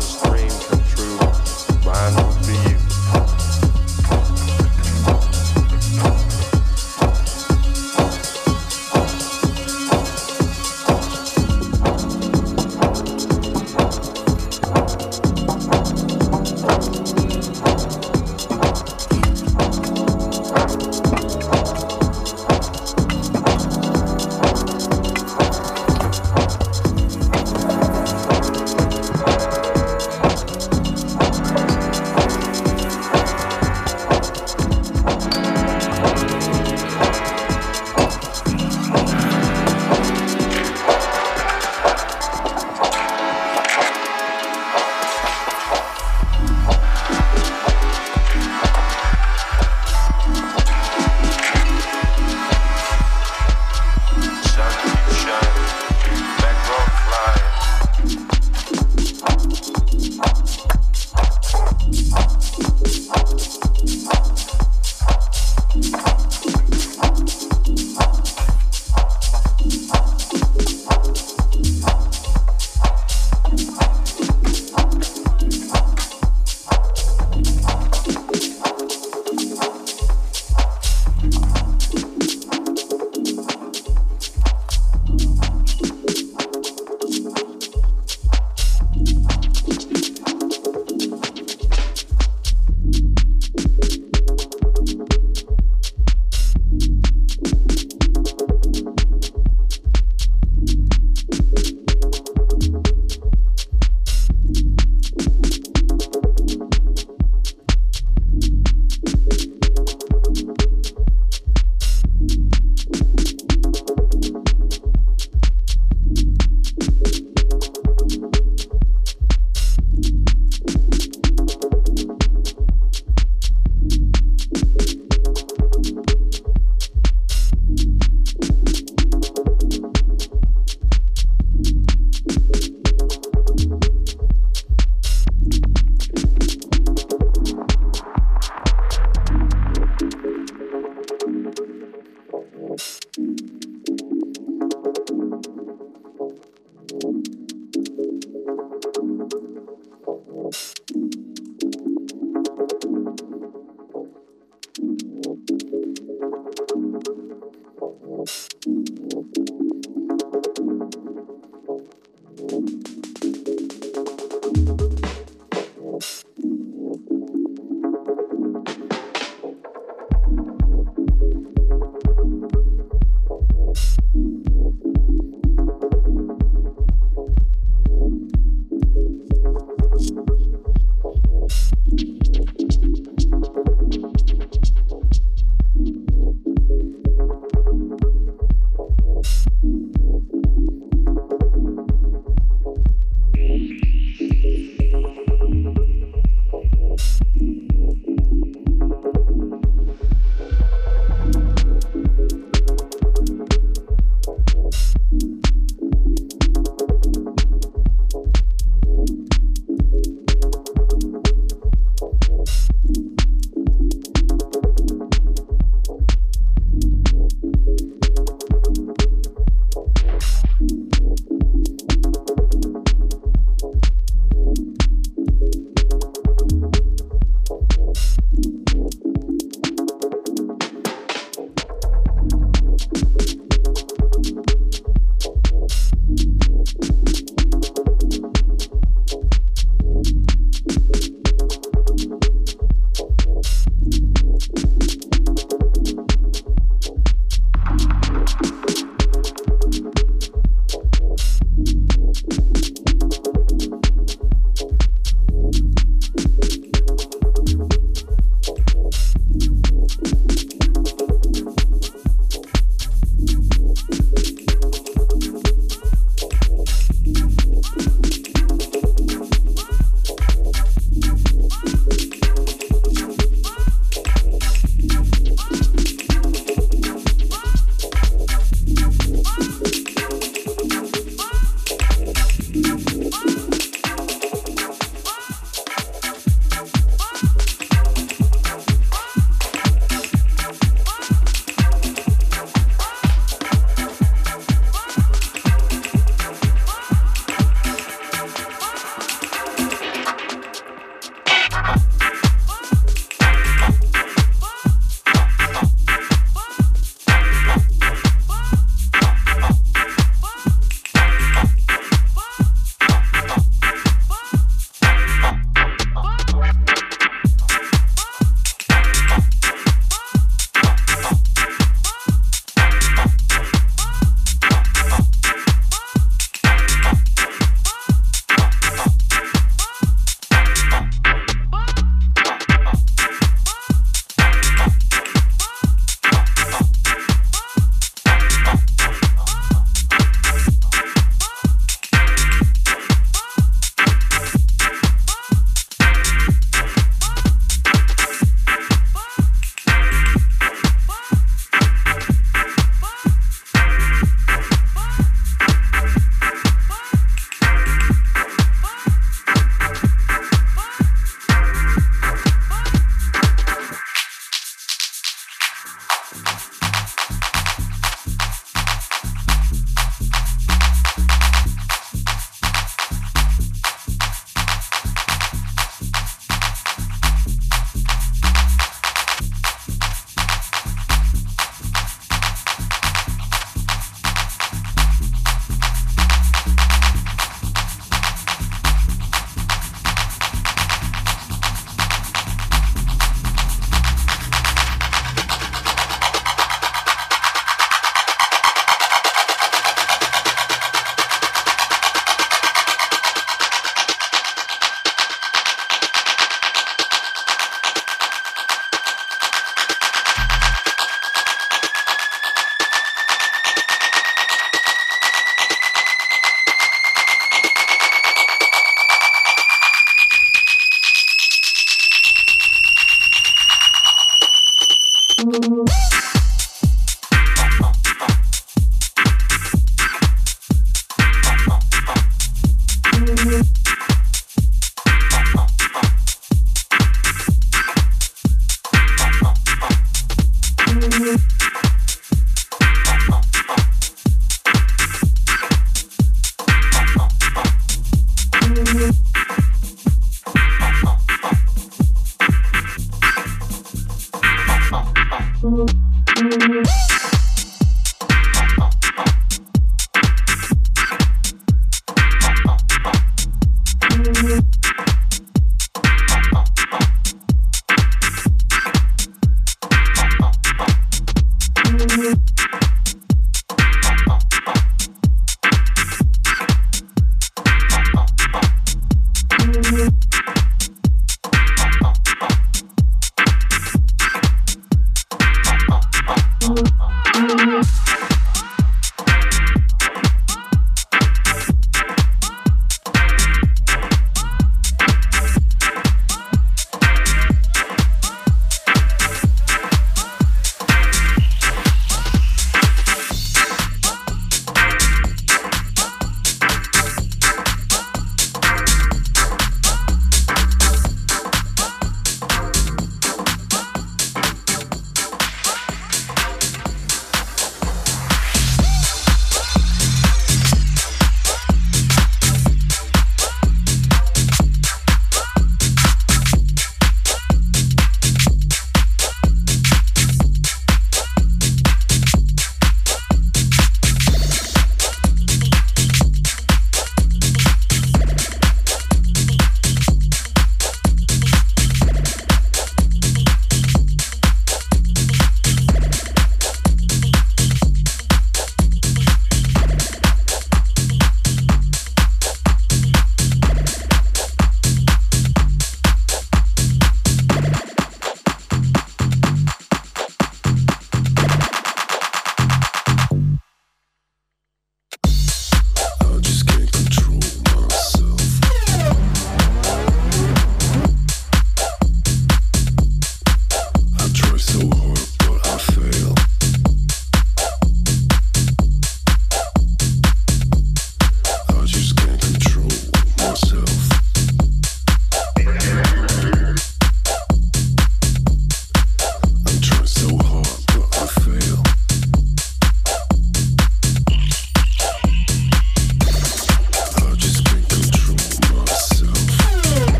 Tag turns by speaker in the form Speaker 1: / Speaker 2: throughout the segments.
Speaker 1: dream come true.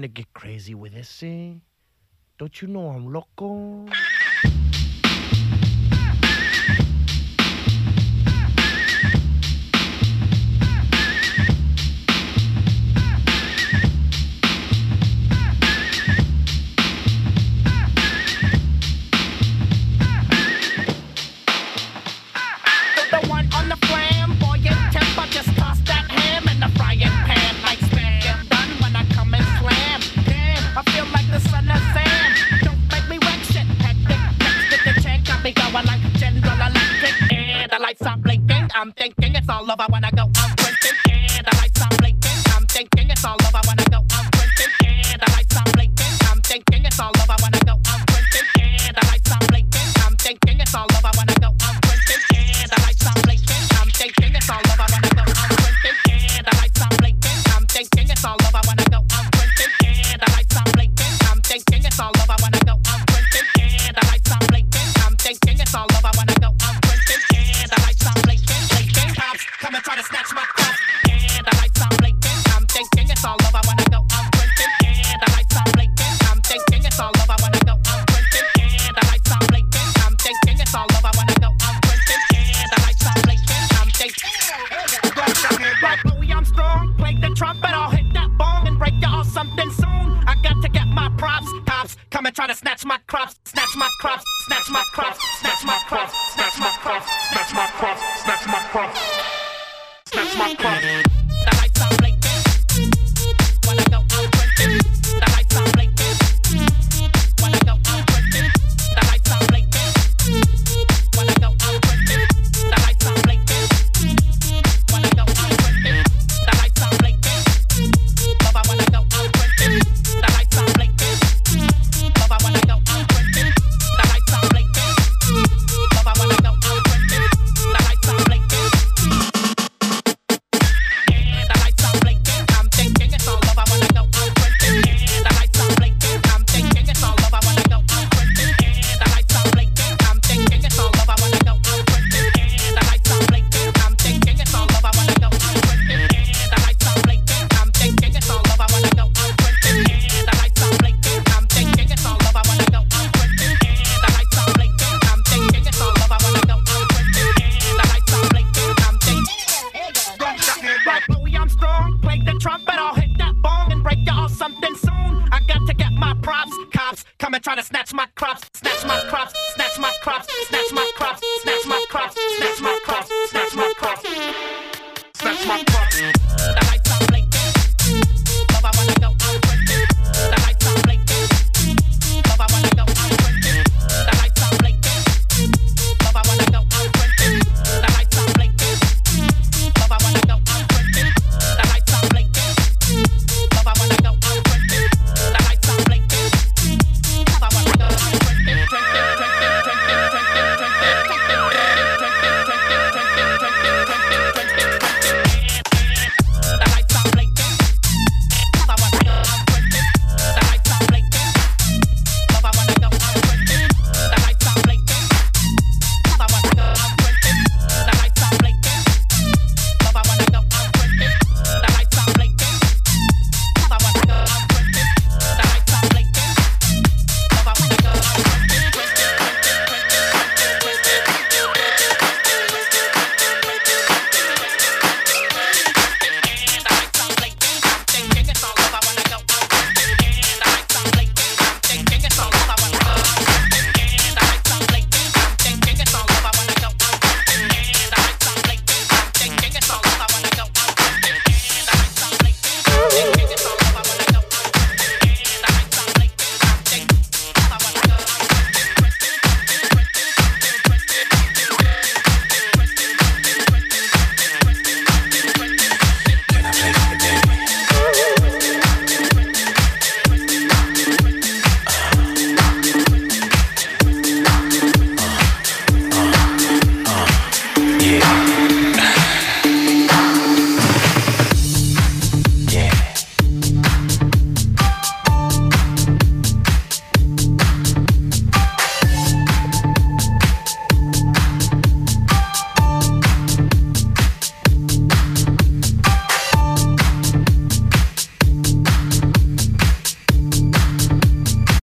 Speaker 2: trying to get crazy with this, eh? Don't you know I'm loco?